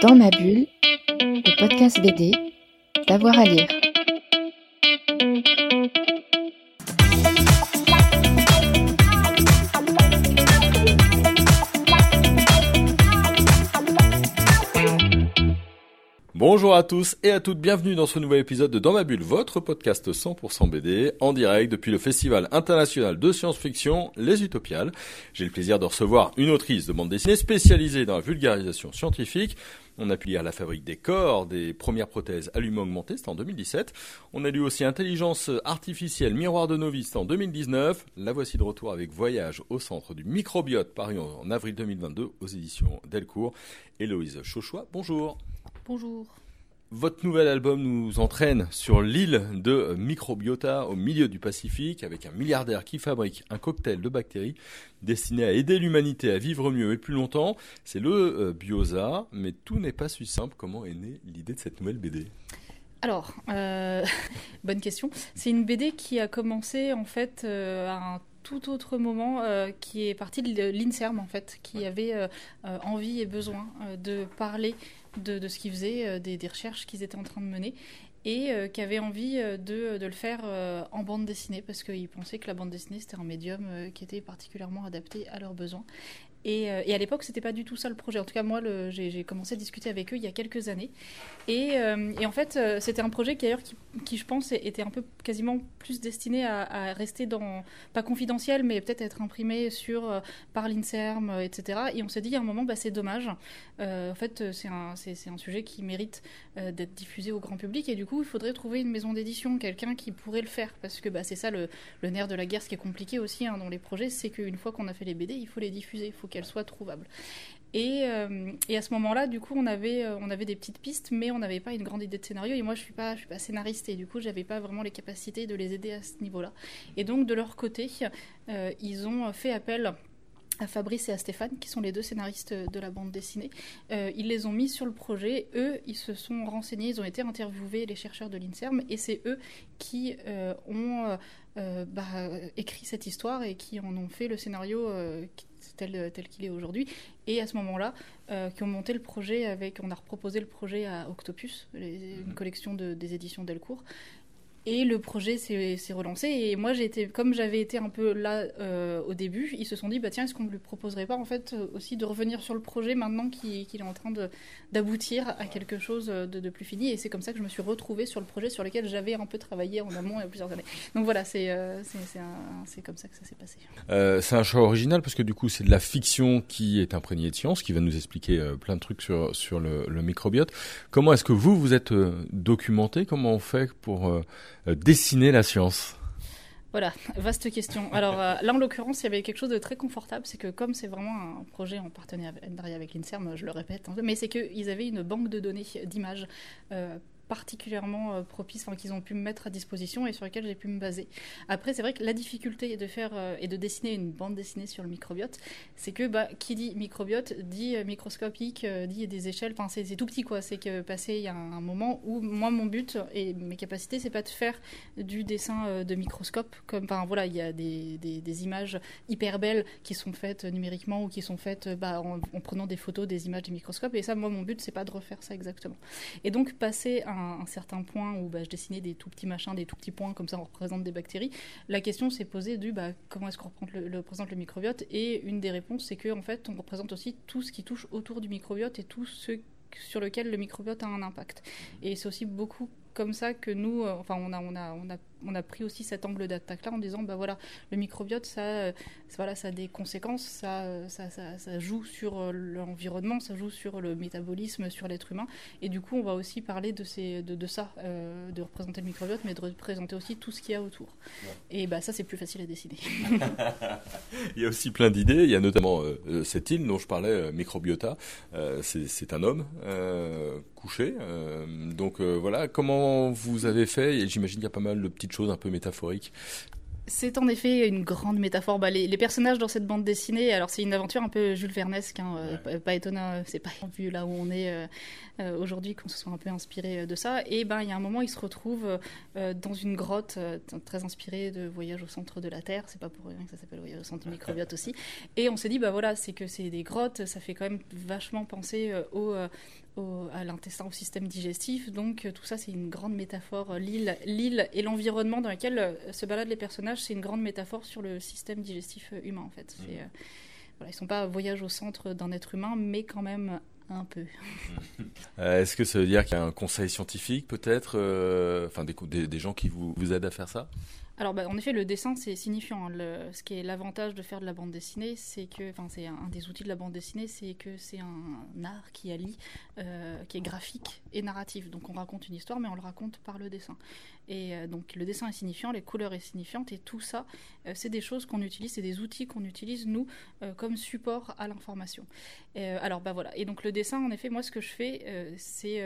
Dans ma bulle, le podcast BD, d'avoir à lire. Bonjour à tous et à toutes, bienvenue dans ce nouvel épisode de Dans ma bulle, votre podcast 100% BD, en direct depuis le Festival international de science-fiction, Les Utopiales. J'ai le plaisir de recevoir une autrice de bande dessinée spécialisée dans la vulgarisation scientifique. On a pu lire La fabrique des corps, des premières prothèses allumées augmentées, c'était en 2017. On a lu aussi Intelligence artificielle, miroir de novice en 2019. La voici de retour avec Voyage au centre du microbiote, paru en avril 2022 aux éditions Delcourt. Héloïse Chauchois, bonjour. Bonjour. Votre nouvel album nous entraîne sur l'île de Microbiota au milieu du Pacifique avec un milliardaire qui fabrique un cocktail de bactéries destiné à aider l'humanité à vivre mieux et plus longtemps. C'est le euh, Bioza, mais tout n'est pas si simple. Comment est née l'idée de cette nouvelle BD Alors, euh, bonne question. C'est une BD qui a commencé en fait euh, à un tout autre moment qui est parti de l'INSERM en fait, qui avait envie et besoin de parler de, ce qu'ils faisaient, euh, des, recherches qu'ils étaient en train de mener, et euh, qui avaient envie euh, de, le faire en bande dessinée, parce qu'ils pensaient que la bande dessinée, c'était un médium qui était particulièrement adapté à leurs besoins. Et, à l'époque, c'était pas du tout ça le projet. En tout cas, moi, j'ai commencé à discuter avec eux il y a quelques années. Et, en fait, c'était un projet qui, d'ailleurs, qui, je pense, était un peu quasiment plus destiné à, rester dans, pas confidentiel, mais peut-être être imprimé sur, par l'INSERM, etc. Et on s'est dit, à un moment, bah, c'est dommage. en fait, c'est un, sujet qui mérite d'être diffusé au grand public. Et du coup, il faudrait trouver une maison d'édition, quelqu'un qui pourrait le faire. Parce que bah, c'est ça le, nerf de la guerre, ce qui est compliqué aussi hein, dans les projets, c'est qu'une fois qu'on a fait les BD, il faut les diffuser, qu'elles soient trouvables. Et, euh, et, à ce moment-là, du coup, on avait, euh, on avait des petites pistes, mais on n'avait pas une grande idée de scénario. Et moi, je suis pas, je suis pas scénariste, et du coup, j'avais pas vraiment les capacités de les aider à ce niveau-là. Et donc, de leur côté, euh, ils ont fait appel à Fabrice et à Stéphane, qui sont les deux scénaristes de la bande dessinée. Ils les ont mis sur le projet. Eux, ils se sont renseignés, ils ont été interviewés, les chercheurs de l'INSERM, et c'est eux qui ont bah, écrit cette histoire et qui en ont fait le scénario tel, tel qu'il est aujourd'hui. Et à ce moment-là, qui ont monté le projet avec, on a proposé le projet à Octopus, une collection de, des éditions Delcourt. Et le projet s'est relancé. Et moi, été, comme j'avais été un peu là euh, au début, ils se sont dit, bah tiens, est-ce qu'on ne lui proposerait pas en fait aussi de revenir sur le projet maintenant qu'il est en train d'aboutir à quelque chose de, plus fini? Et c'est comme ça que je me suis retrouvée sur le projet sur lequel j'avais un peu travaillé en amont il y a plusieurs années. Donc voilà, c'est euh, comme ça que ça s'est passé. Euh, c'est un choix original parce que du coup, c'est de la fiction qui est imprégnée de science, qui va nous expliquer plein de trucs sur, sur le, microbiote. Comment est-ce que vous, vous êtes documenté? Comment on fait pour dessiner la science voilà, vaste question. Alors euh, là, en l'occurrence, il y avait quelque chose de très confortable, c'est que comme c'est vraiment un projet en partenariat avec l'INSERM, je le répète, hein, mais c'est qu'ils avaient une banque de données d'images euh, particulièrement euh, propices, qu'ils ont pu me mettre à disposition et sur lesquels j'ai pu me baser. Après, c'est vrai que la difficulté de faire euh, et de dessiner une bande dessinée sur le microbiote, c'est que bah, qui dit microbiote dit euh, microscopique, dit des échelles, enfin c'est tout petit quoi. C'est que passé il y a un, moment où moi mon but et mes capacités, c'est pas de faire du dessin de microscope, comme enfin voilà, il y a des, des, images hyper belles qui sont faites numériquement ou qui sont faites bah, en, en, prenant des photos des images du microscope. Et ça, moi mon but, c'est pas de refaire ça exactement. Et donc passer un un, certain point où bah, je dessinais des tout petits machins, des tout petits points, comme ça on représente des bactéries, la question s'est posée du bah, comment est-ce qu'on représente le, microbiote? Et une des réponses, c'est qu'en en fait, on représente aussi tout ce qui touche autour du microbiote et tout ce sur lequel le microbiote a un impact. Et c'est aussi beaucoup comme ça que nous, euh, enfin, on a, on a on a pris aussi cet angle d'attaque-là en disant, bah voilà, le microbiote, ça, euh, voilà, ça a des conséquences, ça, euh, ça, ça, joue sur euh, l'environnement, ça joue sur le métabolisme, sur l'être humain. Et du coup, on va aussi parler de, ces, de, de ça, de représenter le microbiote, mais de représenter aussi tout ce qu'il y a autour. Et bah ça, c'est plus facile à décider. il y a aussi plein d'idées. Il y a notamment cette île dont je parlais, Microbiota. c'est un homme couché. donc voilà, comment vous avez fait? Et j'imagine qu'il y a pas mal de petits chose un peu métaphorique. C'est en effet une grande métaphore. Bah, les, personnages dans cette bande dessinée, alors c'est une aventure un peu Jules Vernesque, hein, euh, pas, étonnant, euh, c'est pas vu là où on est euh, aujourd'hui qu'on se soit un peu inspiré de ça. Et ben il y a un moment, il se retrouve dans une grotte très inspirée de Voyage au centre de la Terre. C'est pas pour rien que ça s'appelle Voyage au centre du microbiote aussi. Et on s'est dit bah voilà, c'est que c'est des grottes, ça fait quand même vachement penser au à l'intestin, au système digestif. Donc tout ça, c'est une grande métaphore. L'île, l'île et l'environnement dans lequel se baladent les personnages, c'est une grande métaphore sur le système digestif humain en fait. C'est, voilà, ils sont pas voyage au centre d'un être humain, mais quand même un peu. Est-ce que ça veut dire qu'il y a un conseil scientifique peut-être, enfin des, des, gens qui vous, vous aident à faire ça? Alors, bah, en effet, le dessin, c'est signifiant. Hein. Ce qui est l'avantage de faire de la bande dessinée, c'est que, enfin, c'est un, des outils de la bande dessinée, c'est que c'est un, art qui allie, euh, qui est graphique et narratif. Donc, on raconte une histoire, mais on le raconte par le dessin. Et euh, donc, le dessin est signifiant, les couleurs est signifiantes, et tout ça, euh, c'est des choses qu'on utilise, c'est des outils qu'on utilise nous comme support à l'information. alors, bah voilà. Et donc, le dessin, en effet, moi, ce que je fais, c'est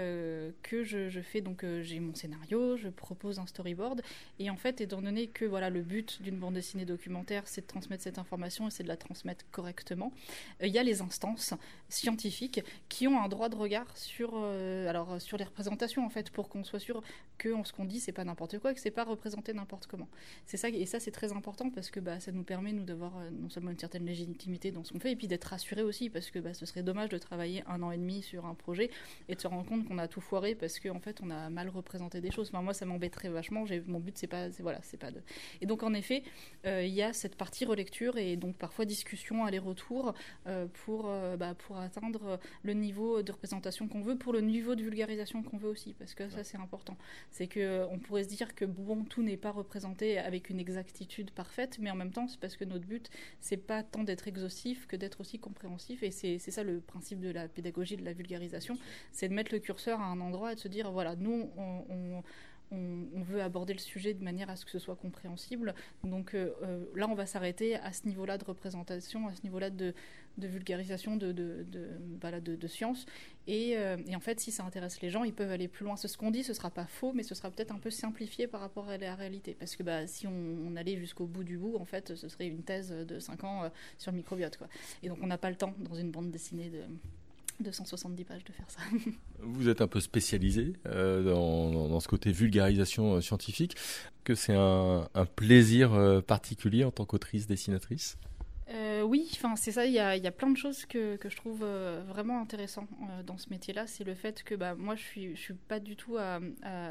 que je, fais donc, j'ai mon scénario, je propose un storyboard, et en fait, étant donné que voilà, le but d'une bande dessinée documentaire, c'est de transmettre cette information et c'est de la transmettre correctement. Euh, il y a les instances scientifiques qui ont un droit de regard sur, euh, alors, sur les représentations, en fait, pour qu'on soit sûr que ce qu'on dit, c'est pas n'importe quoi, que c'est pas représenté n'importe comment. C'est ça, et ça, c'est très important parce que bah, ça nous permet, nous, d'avoir euh, non seulement une certaine légitimité dans ce qu'on fait, et puis d'être rassurés aussi, parce que bah, ce serait dommage de travailler un an et demi sur un projet et de se rendre compte qu'on a tout foiré parce qu'en en fait, on a mal représenté des choses. Enfin, moi, ça m'embêterait vachement. Mon but, c'est pas, voilà, c'est pas de, et donc en effet, euh, il y a cette partie relecture et donc parfois discussion, aller-retour euh, pour, euh, bah, pour atteindre le niveau de représentation qu'on veut, pour le niveau de vulgarisation qu'on veut aussi, parce que ça c'est important. C'est que on pourrait se dire que bon, tout n'est pas représenté avec une exactitude parfaite, mais en même temps, c'est parce que notre but, c'est pas tant d'être exhaustif que d'être aussi compréhensif. Et c'est ça le principe de la pédagogie, de la vulgarisation, c'est de mettre le curseur à un endroit et de se dire voilà, nous, on on, veut aborder le sujet de manière à ce que ce soit compréhensible. Donc euh, euh, là, on va s'arrêter à ce niveau-là de représentation, à ce niveau-là de, vulgarisation de, de, de, science. Euh, et, en fait, si ça intéresse les gens, ils peuvent aller plus loin. Ce qu'on dit, ce sera pas faux, mais ce sera peut-être un peu simplifié par rapport à la réalité. Parce que bah, si on, allait jusqu'au bout du bout, en fait, ce serait une thèse de 5 ans sur le microbiote. Quoi. Et donc, on n'a pas le temps dans une bande dessinée de 270 pages de faire ça. Vous êtes un peu spécialisé euh, dans, ce côté vulgarisation euh, scientifique, que c'est un, plaisir euh, particulier en tant qu'autrice dessinatrice? Oui, enfin c'est ça. Il y a, plein de choses que, je trouve vraiment intéressantes dans ce métier-là. C'est le fait que bah, moi je suis suis pas du tout à,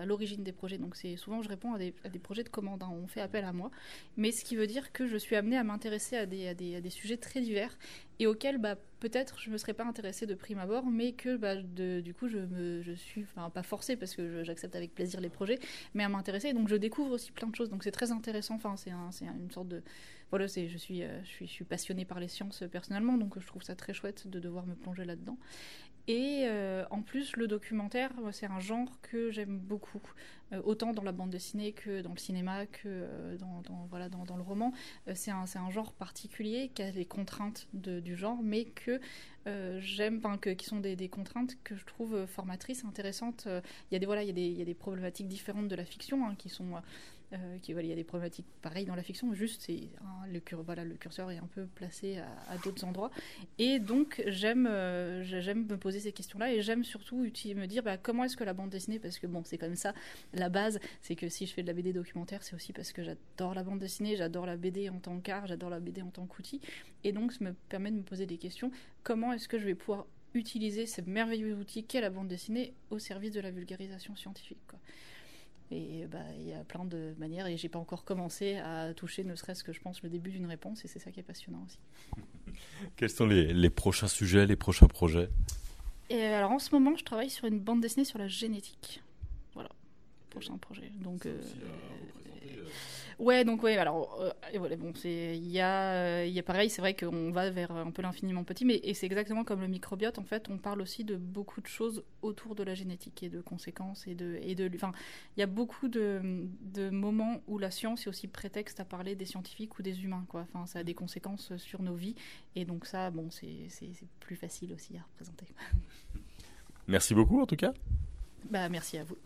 l'origine des projets. Donc c'est souvent je réponds à des, projets de commande. Hein. On fait appel à moi, mais ce qui veut dire que je suis amenée à m'intéresser à des, sujets très divers et auxquels bah, peut-être je me serais pas intéressée de prime abord, mais que bah, du coup je, me, je suis, enfin pas forcée parce que j'accepte avec plaisir les projets, mais à m'intéresser. Donc je découvre aussi plein de choses. Donc c'est très intéressant. Enfin c'est un, une sorte de voilà, je suis, euh, je suis je suis passionnée par les sciences personnellement, donc je trouve ça très chouette de devoir me plonger là-dedans. Et euh, en plus, le documentaire, c'est un genre que j'aime beaucoup, euh, autant dans la bande dessinée que dans le cinéma, que euh, dans, voilà, dans, le roman. c'est un, un, genre particulier qui a des contraintes du genre, mais que j'aime, enfin, qui sont des, des, contraintes que je trouve formatrices, intéressantes. Il y, a des, voilà, il y, y a des problématiques différentes de la fiction hein, qui sont euh, il y a des problématiques pareilles dans la fiction, juste le, curseur est un peu placé à, d'autres endroits. Et donc j'aime euh, j'aime me poser ces questions-là et j'aime surtout me dire bah, comment est-ce que la bande dessinée, parce que bon c'est comme ça, la base c'est que si je fais de la BD documentaire c'est aussi parce que j'adore la bande dessinée, j'adore la BD en tant qu'art, j'adore la BD en tant qu'outil. Et donc ça me permet de me poser des questions, comment est-ce que je vais pouvoir utiliser ce merveilleux outil qu'est la bande dessinée au service de la vulgarisation scientifique. Et bah, il y a plein de manières et j'ai pas encore commencé à toucher ne serait-ce que je pense le début d'une réponse et c'est ça qui est passionnant aussi. Quels sont les, les, prochains sujets, les prochains projets? Et Alors en ce moment, je travaille sur une bande dessinée sur la génétique. Voilà, prochain projet. Donc, euh, Ouais, donc ouais, alors euh, voilà, bon, c'est il y a euh, il a pareil, c'est vrai qu'on va vers un peu l'infiniment petit, mais et c'est exactement comme le microbiote en fait, on parle aussi de beaucoup de choses autour de la génétique et de conséquences et de et de enfin, il y a beaucoup de, de moments où la science est aussi prétexte à parler des scientifiques ou des humains quoi. Enfin, ça a des conséquences sur nos vies et donc ça bon, c'est plus facile aussi à représenter. Merci beaucoup en tout cas. Bah merci à vous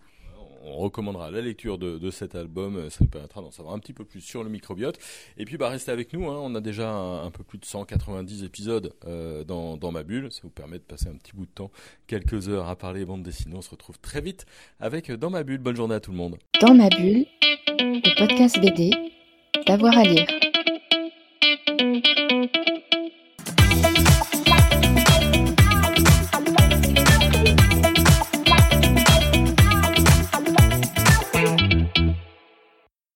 on recommandera la lecture de, cet album. Ça nous permettra d'en savoir un petit peu plus sur le microbiote. Et puis, bah, restez avec nous. Hein. On a déjà un, peu plus de 190 épisodes euh, dans, ma bulle. Ça vous permet de passer un petit bout de temps, quelques heures à parler bande dessinée. On se retrouve très vite avec Dans ma bulle. Bonne journée à tout le monde. Dans ma bulle, le podcast BD, d'avoir à lire.